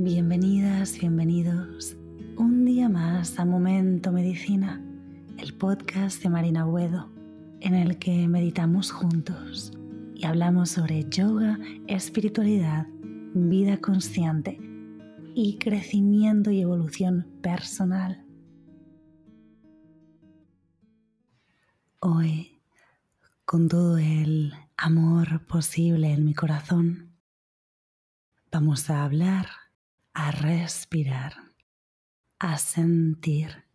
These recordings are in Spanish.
Bienvenidas, bienvenidos un día más a Momento Medicina, el podcast de Marina Buedo, en el que meditamos juntos y hablamos sobre yoga, espiritualidad, vida consciente y crecimiento y evolución personal. Hoy, con todo el amor posible en mi corazón, vamos a hablar, a respirar, a sentir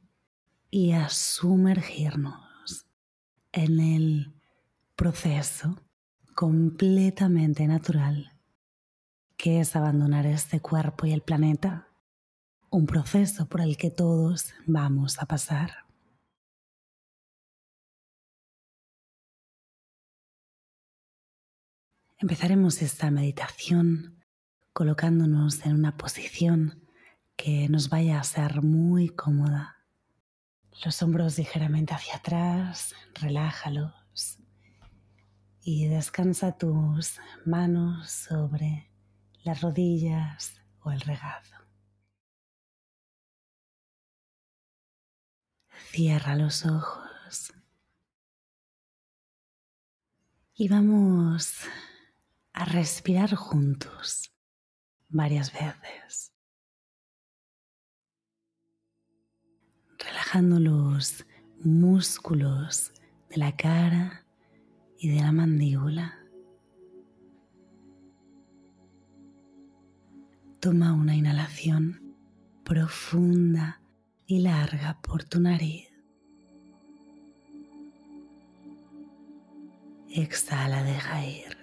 y a sumergirnos en el proceso completamente natural que es abandonar este cuerpo y el planeta, un proceso por el que todos vamos a pasar. Empezaremos esta meditación colocándonos en una posición que nos vaya a ser muy cómoda. Los hombros ligeramente hacia atrás, relájalos y descansa tus manos sobre las rodillas o el regazo. Cierra los ojos y vamos a respirar juntos varias veces, relajando los músculos de la cara y de la mandíbula. Toma una inhalación profunda y larga por tu nariz. Exhala, deja ir.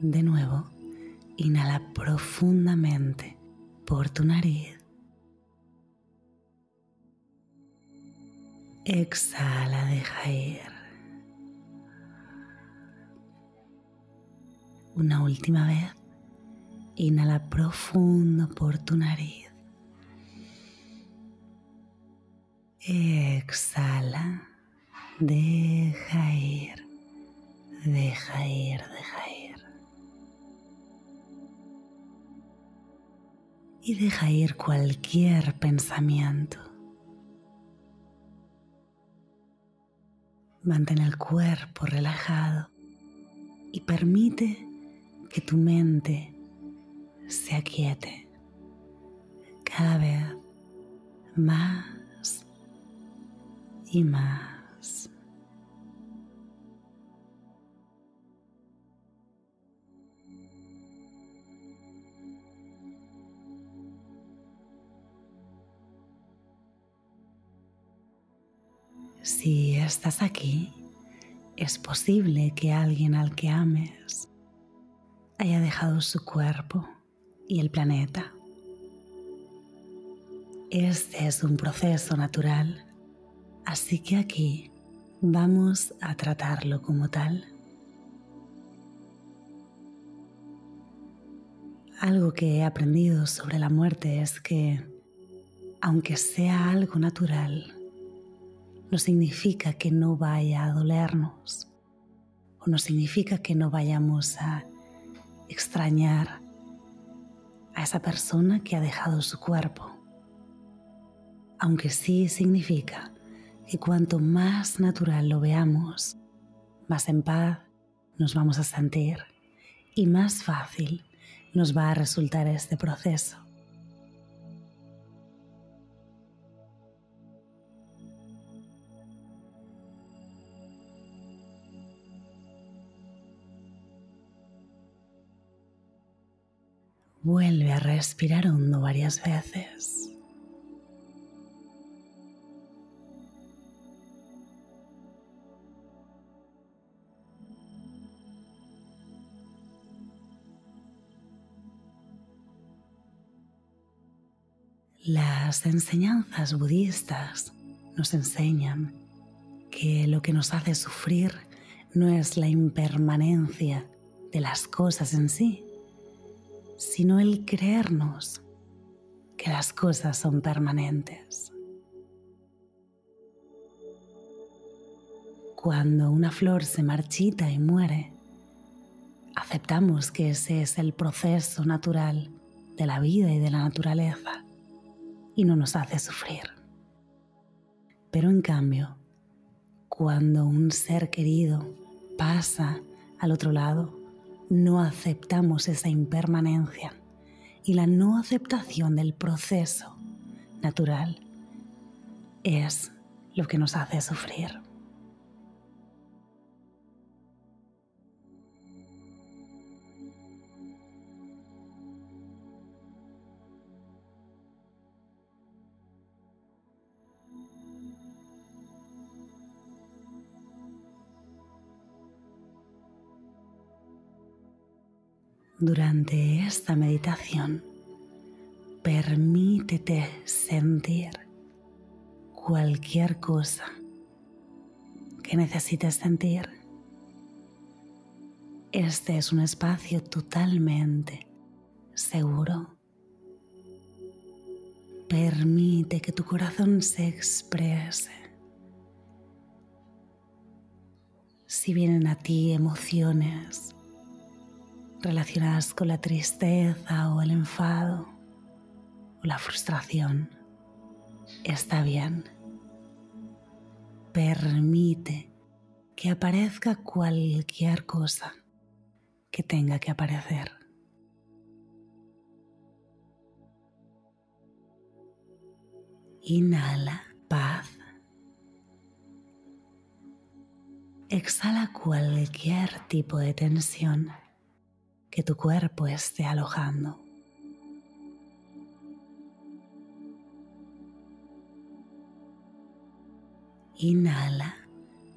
De nuevo, inhala profundamente por tu nariz. Exhala, deja ir. Una última vez, inhala profundo por tu nariz. Exhala, deja ir, deja ir, deja ir. Y deja ir cualquier pensamiento. Mantén el cuerpo relajado y permite que tu mente se aquiete cada vez más y más. Si estás aquí, es posible que alguien al que ames haya dejado su cuerpo y el planeta. Este es un proceso natural, así que aquí vamos a tratarlo como tal. Algo que he aprendido sobre la muerte es que, aunque sea algo natural, no significa que no vaya a dolernos o no significa que no vayamos a extrañar a esa persona que ha dejado su cuerpo. Aunque sí significa que cuanto más natural lo veamos, más en paz nos vamos a sentir y más fácil nos va a resultar este proceso. Vuelve a respirar hondo varias veces. Las enseñanzas budistas nos enseñan que lo que nos hace sufrir no es la impermanencia de las cosas en sí, sino el creernos que las cosas son permanentes. Cuando una flor se marchita y muere, Aceptamos que ese es el proceso natural de la vida y de la naturaleza y no nos hace sufrir. Pero en cambio, cuando un ser querido pasa al otro lado, no aceptamos esa impermanencia y la no aceptación del proceso natural es lo que nos hace sufrir. Durante esta meditación, permítete sentir cualquier cosa que necesites sentir. Este es un espacio totalmente seguro. Permite que tu corazón se exprese. Si vienen a ti emociones relacionadas con la tristeza o el enfado o la frustración, está bien. Permite que aparezca cualquier cosa que tenga que aparecer. Inhala paz. Exhala cualquier tipo de tensión que tu cuerpo esté alojando. Inhala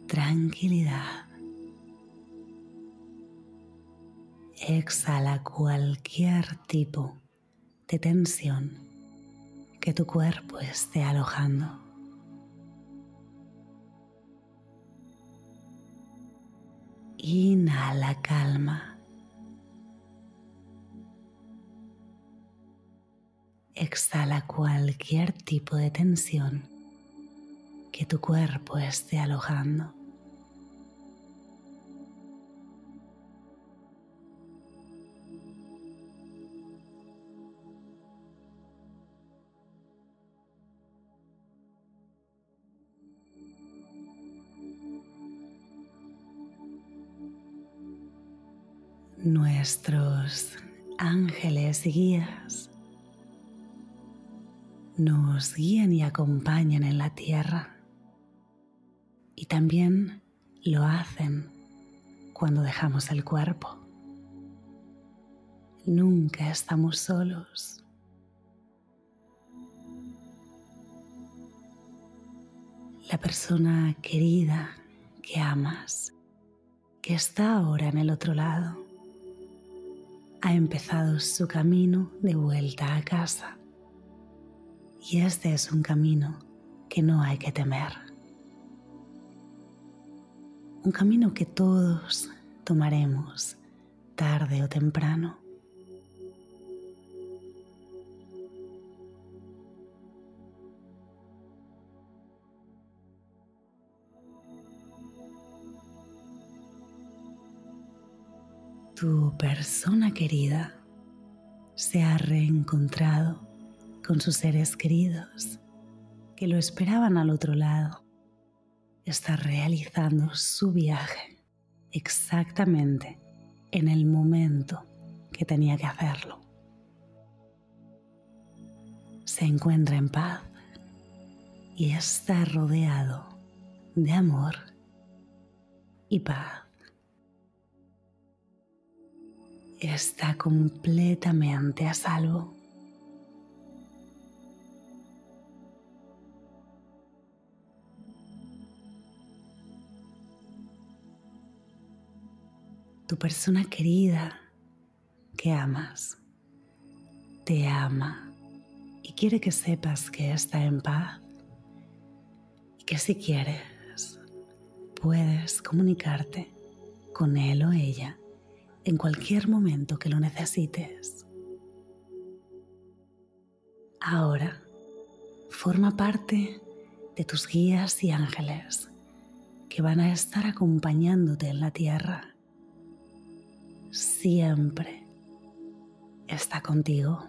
tranquilidad. Exhala cualquier tipo de tensión que tu cuerpo esté alojando. Inhala calma. Exhala cualquier tipo de tensión que tu cuerpo esté alojando. Nuestros ángeles y guías nos guían y acompañan en la tierra y también lo hacen cuando dejamos el cuerpo. Nunca estamos solos. La persona querida que amas, que está ahora en el otro lado, ha empezado su camino de vuelta a casa. Y este es un camino que no hay que temer. Un camino que todos tomaremos tarde o temprano. Tu persona querida se ha reencontrado con sus seres queridos que lo esperaban al otro lado. Está realizando su viaje exactamente en el momento que tenía que hacerlo. Se encuentra en paz y está rodeado de amor y paz. Está completamente a salvo. Tu persona querida que amas, te ama y quiere que sepas que está en paz y que si quieres puedes comunicarte con él o ella en cualquier momento que lo necesites. Ahora forma parte de tus guías y ángeles que van a estar acompañándote en la tierra siempre está contigo.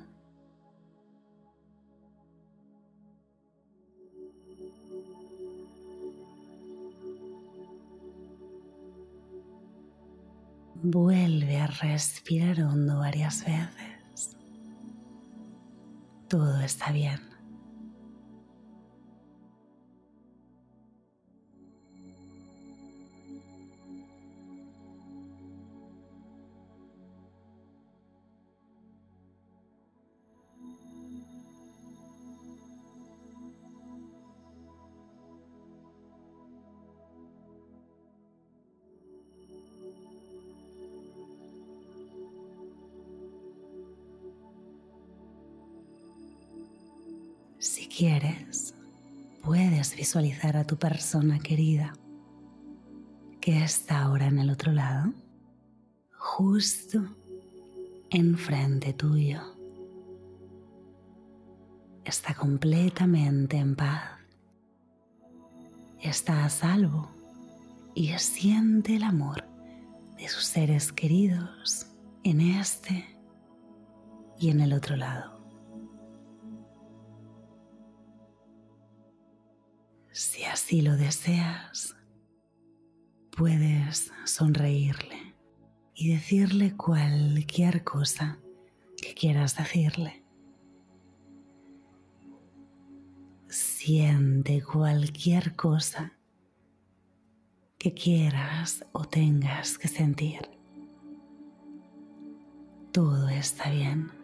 Vuelve a respirar hondo varias veces. Todo está bien. Si quieres, puedes visualizar a tu persona querida que está ahora en el otro lado, justo enfrente tuyo. Está completamente en paz. Está a salvo y siente el amor de sus seres queridos en este y en el otro lado. Si así lo deseas, puedes sonreírle y decirle cualquier cosa que quieras decirle. Siente cualquier cosa que quieras o tengas que sentir. Todo está bien.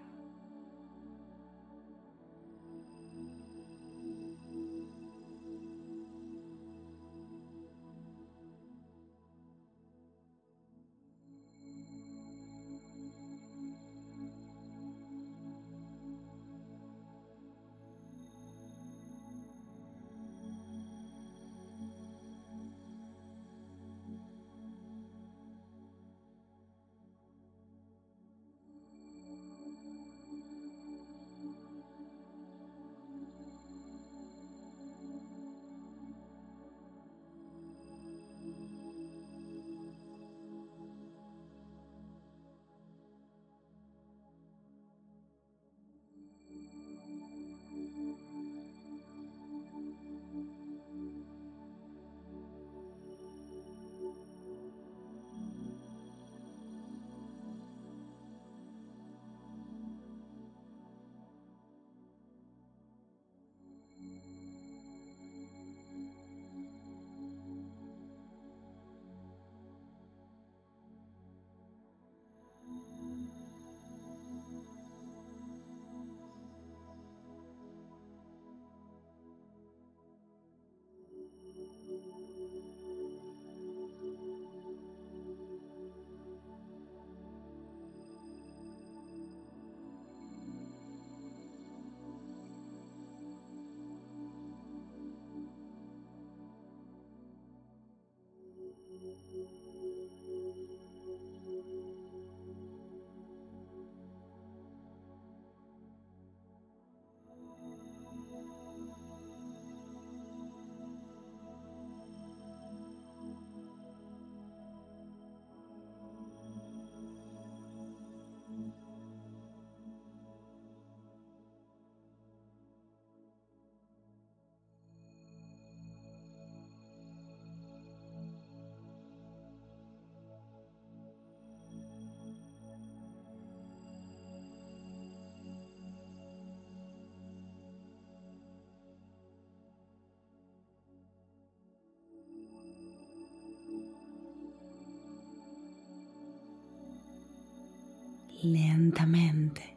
Lentamente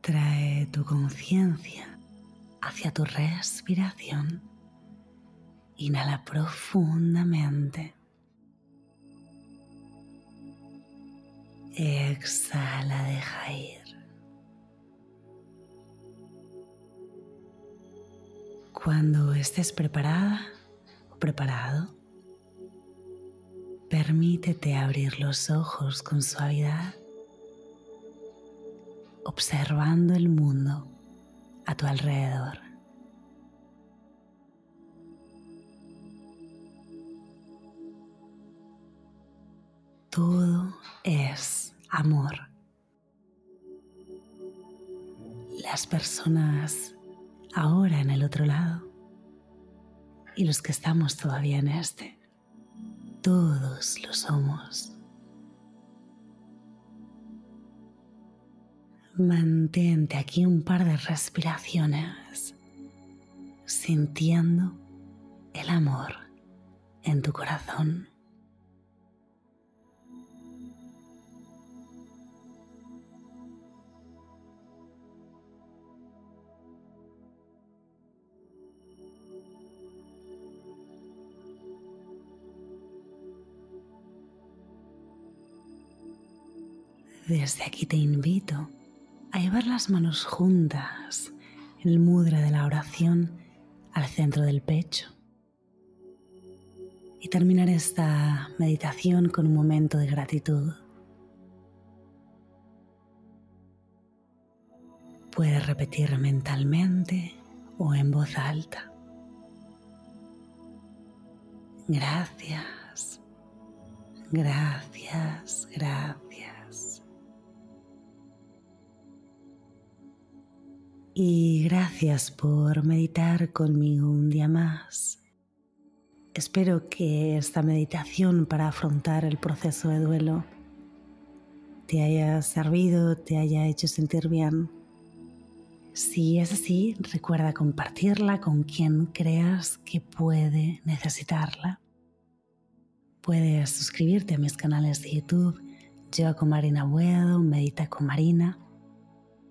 trae tu conciencia hacia tu respiración. Inhala profundamente. Exhala, deja ir. Cuando estés preparada o preparado, permítete abrir los ojos con suavidad observando el mundo a tu alrededor. Todo es amor. Las personas ahora en el otro lado y los que estamos todavía en este, todos lo somos. Mantente aquí un par de respiraciones sintiendo el amor en tu corazón. Desde aquí te invito a llevar las manos juntas en el mudra de la oración al centro del pecho y terminar esta meditación con un momento de gratitud. Puedes repetir mentalmente o en voz alta. Gracias, gracias, gracias. Y gracias por meditar conmigo un día más. Espero que esta meditación para afrontar el proceso de duelo te haya servido, te haya hecho sentir bien. Si es así, recuerda compartirla con quien creas que puede necesitarla. Puedes suscribirte a mis canales de YouTube, Yoga con Marina Buedo, Medita con Marina,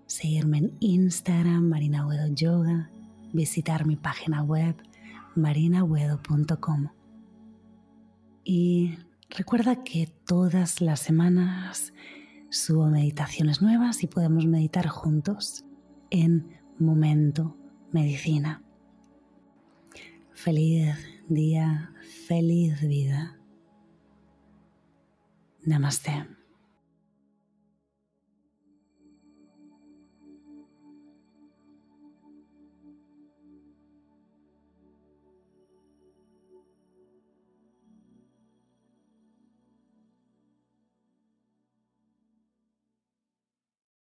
seguirme en Instagram, Marina Buedo Yoga, visitar mi página web marinabuedo.com. Y recuerda que todas las semanas subo meditaciones nuevas y podemos meditar juntos en Momento Medicina. Feliz día, feliz vida. Namaste.